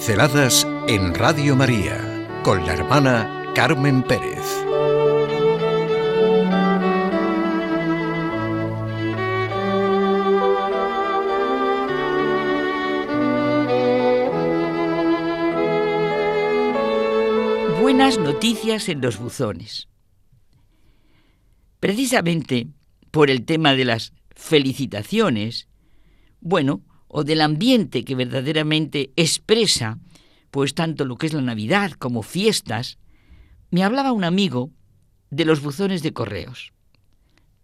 Pinceladas en Radio María con la hermana Carmen Pérez. Buenas noticias en los buzones. Precisamente por el tema de las felicitaciones, bueno, o del ambiente que verdaderamente expresa, pues tanto lo que es la Navidad como fiestas, me hablaba un amigo de los buzones de correos.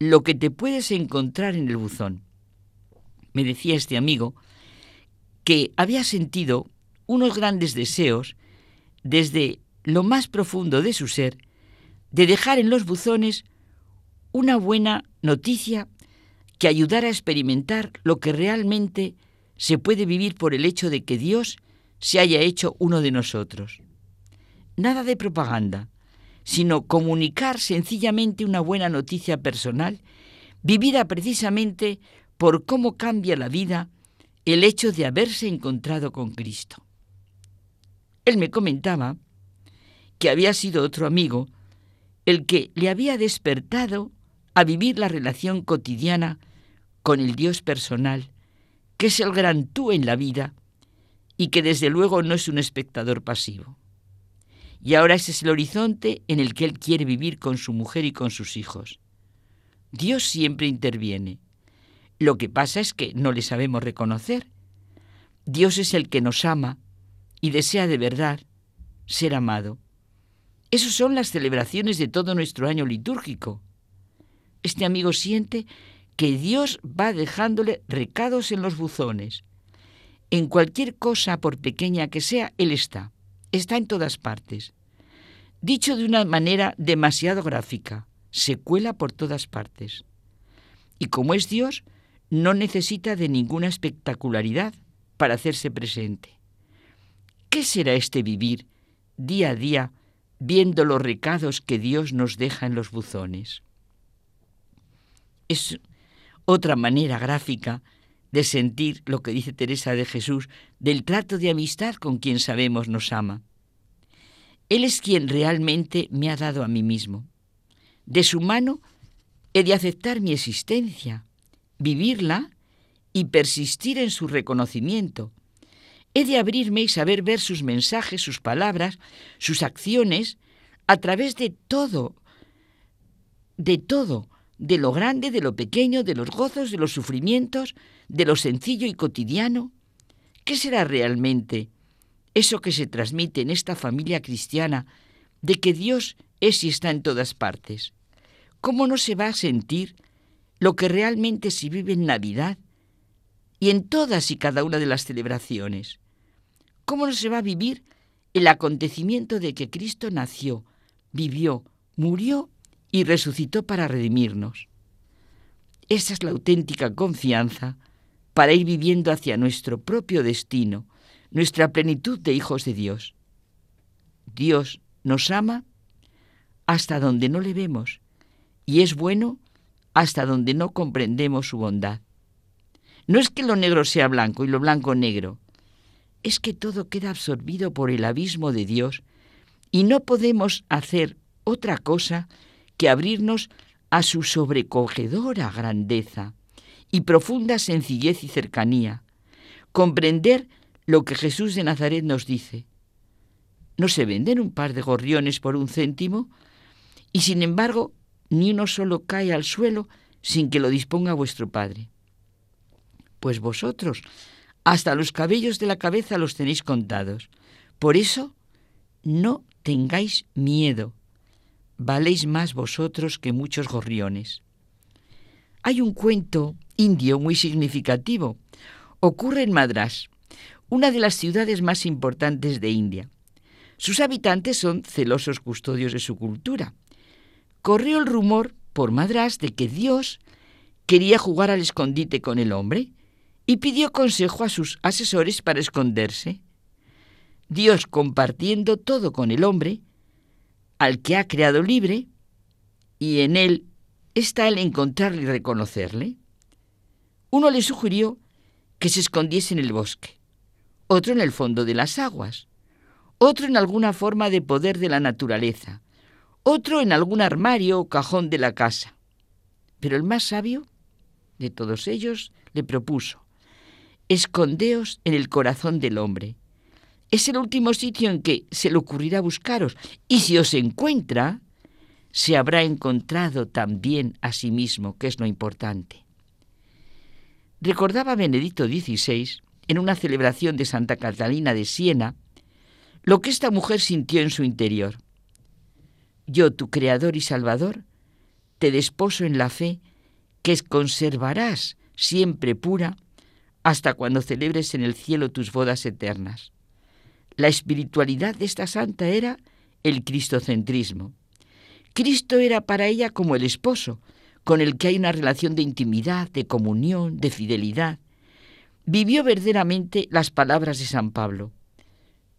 Lo que te puedes encontrar en el buzón. Me decía este amigo que había sentido unos grandes deseos desde lo más profundo de su ser de dejar en los buzones una buena noticia que ayudara a experimentar lo que realmente se puede vivir por el hecho de que Dios se haya hecho uno de nosotros. Nada de propaganda, sino comunicar sencillamente una buena noticia personal, vivida precisamente por cómo cambia la vida el hecho de haberse encontrado con Cristo. Él me comentaba que había sido otro amigo el que le había despertado a vivir la relación cotidiana con el Dios personal que es el gran tú en la vida y que desde luego no es un espectador pasivo. Y ahora ese es el horizonte en el que él quiere vivir con su mujer y con sus hijos. Dios siempre interviene. Lo que pasa es que no le sabemos reconocer. Dios es el que nos ama y desea de verdad ser amado. Esas son las celebraciones de todo nuestro año litúrgico. Este amigo siente que Dios va dejándole recados en los buzones. En cualquier cosa, por pequeña que sea, Él está. Está en todas partes. Dicho de una manera demasiado gráfica, se cuela por todas partes. Y como es Dios, no necesita de ninguna espectacularidad para hacerse presente. ¿Qué será este vivir día a día viendo los recados que Dios nos deja en los buzones? Es otra manera gráfica de sentir lo que dice Teresa de Jesús del trato de amistad con quien sabemos nos ama. Él es quien realmente me ha dado a mí mismo. De su mano he de aceptar mi existencia, vivirla y persistir en su reconocimiento. He de abrirme y saber ver sus mensajes, sus palabras, sus acciones, a través de todo, de todo, de lo grande, de lo pequeño, de los gozos, de los sufrimientos, de lo sencillo y cotidiano? ¿Qué será realmente eso que se transmite en esta familia cristiana de que Dios es y está en todas partes? ¿Cómo no se va a sentir lo que realmente se vive en Navidad y en todas y cada una de las celebraciones? ¿Cómo no se va a vivir el acontecimiento de que Cristo nació, vivió, murió y resucitó para redimirnos. Esa es la auténtica confianza para ir viviendo hacia nuestro propio destino, nuestra plenitud de hijos de Dios. Dios nos ama hasta donde no le vemos y es bueno hasta donde no comprendemos su bondad. No es que lo negro sea blanco y lo blanco negro, es que todo queda absorbido por el abismo de Dios y no podemos hacer otra cosa que abrirnos a su sobrecogedora grandeza y profunda sencillez y cercanía, comprender lo que Jesús de Nazaret nos dice. No se venden un par de gorriones por un céntimo y sin embargo ni uno solo cae al suelo sin que lo disponga vuestro Padre. Pues vosotros hasta los cabellos de la cabeza los tenéis contados. Por eso no tengáis miedo valéis más vosotros que muchos gorriones. Hay un cuento indio muy significativo. Ocurre en Madras, una de las ciudades más importantes de India. Sus habitantes son celosos custodios de su cultura. Corrió el rumor por Madras de que Dios quería jugar al escondite con el hombre y pidió consejo a sus asesores para esconderse. Dios, compartiendo todo con el hombre, al que ha creado libre y en él está el encontrarle y reconocerle. Uno le sugirió que se escondiese en el bosque, otro en el fondo de las aguas, otro en alguna forma de poder de la naturaleza, otro en algún armario o cajón de la casa. Pero el más sabio de todos ellos le propuso, escondeos en el corazón del hombre. Es el último sitio en que se le ocurrirá buscaros, y si os encuentra, se habrá encontrado también a sí mismo, que es lo importante. Recordaba Benedicto XVI, en una celebración de Santa Catalina de Siena, lo que esta mujer sintió en su interior. Yo, tu Creador y Salvador, te desposo en la fe que conservarás siempre pura hasta cuando celebres en el cielo tus bodas eternas. La espiritualidad de esta santa era el cristocentrismo. Cristo era para ella como el esposo, con el que hay una relación de intimidad, de comunión, de fidelidad. Vivió verdaderamente las palabras de San Pablo.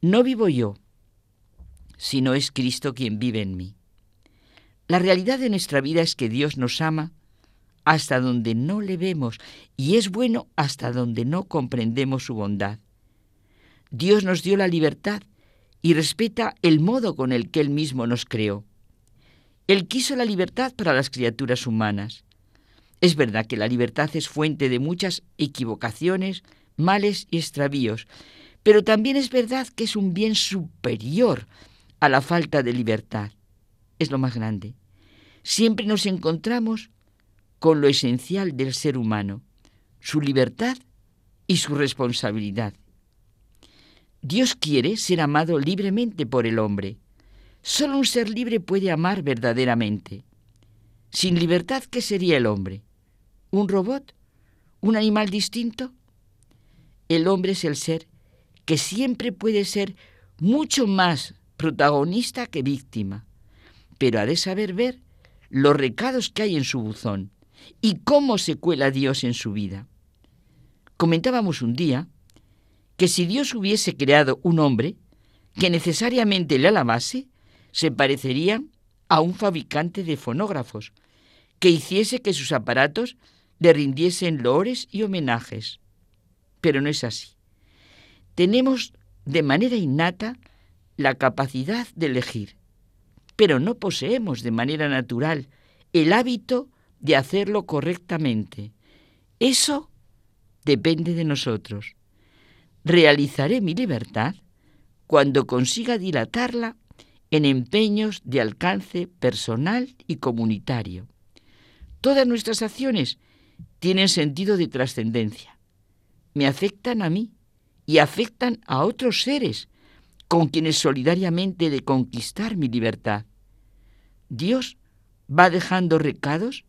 No vivo yo, sino es Cristo quien vive en mí. La realidad de nuestra vida es que Dios nos ama hasta donde no le vemos y es bueno hasta donde no comprendemos su bondad. Dios nos dio la libertad y respeta el modo con el que Él mismo nos creó. Él quiso la libertad para las criaturas humanas. Es verdad que la libertad es fuente de muchas equivocaciones, males y extravíos, pero también es verdad que es un bien superior a la falta de libertad. Es lo más grande. Siempre nos encontramos con lo esencial del ser humano, su libertad y su responsabilidad. Dios quiere ser amado libremente por el hombre. Solo un ser libre puede amar verdaderamente. Sin libertad, ¿qué sería el hombre? ¿Un robot? ¿Un animal distinto? El hombre es el ser que siempre puede ser mucho más protagonista que víctima, pero ha de saber ver los recados que hay en su buzón y cómo se cuela Dios en su vida. Comentábamos un día que si Dios hubiese creado un hombre que necesariamente le alabase, se parecería a un fabricante de fonógrafos, que hiciese que sus aparatos le rindiesen loores y homenajes. Pero no es así. Tenemos de manera innata la capacidad de elegir, pero no poseemos de manera natural el hábito de hacerlo correctamente. Eso depende de nosotros. Realizaré mi libertad cuando consiga dilatarla en empeños de alcance personal y comunitario. Todas nuestras acciones tienen sentido de trascendencia. Me afectan a mí y afectan a otros seres con quienes solidariamente he de conquistar mi libertad. Dios va dejando recados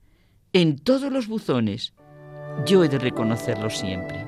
en todos los buzones. Yo he de reconocerlo siempre.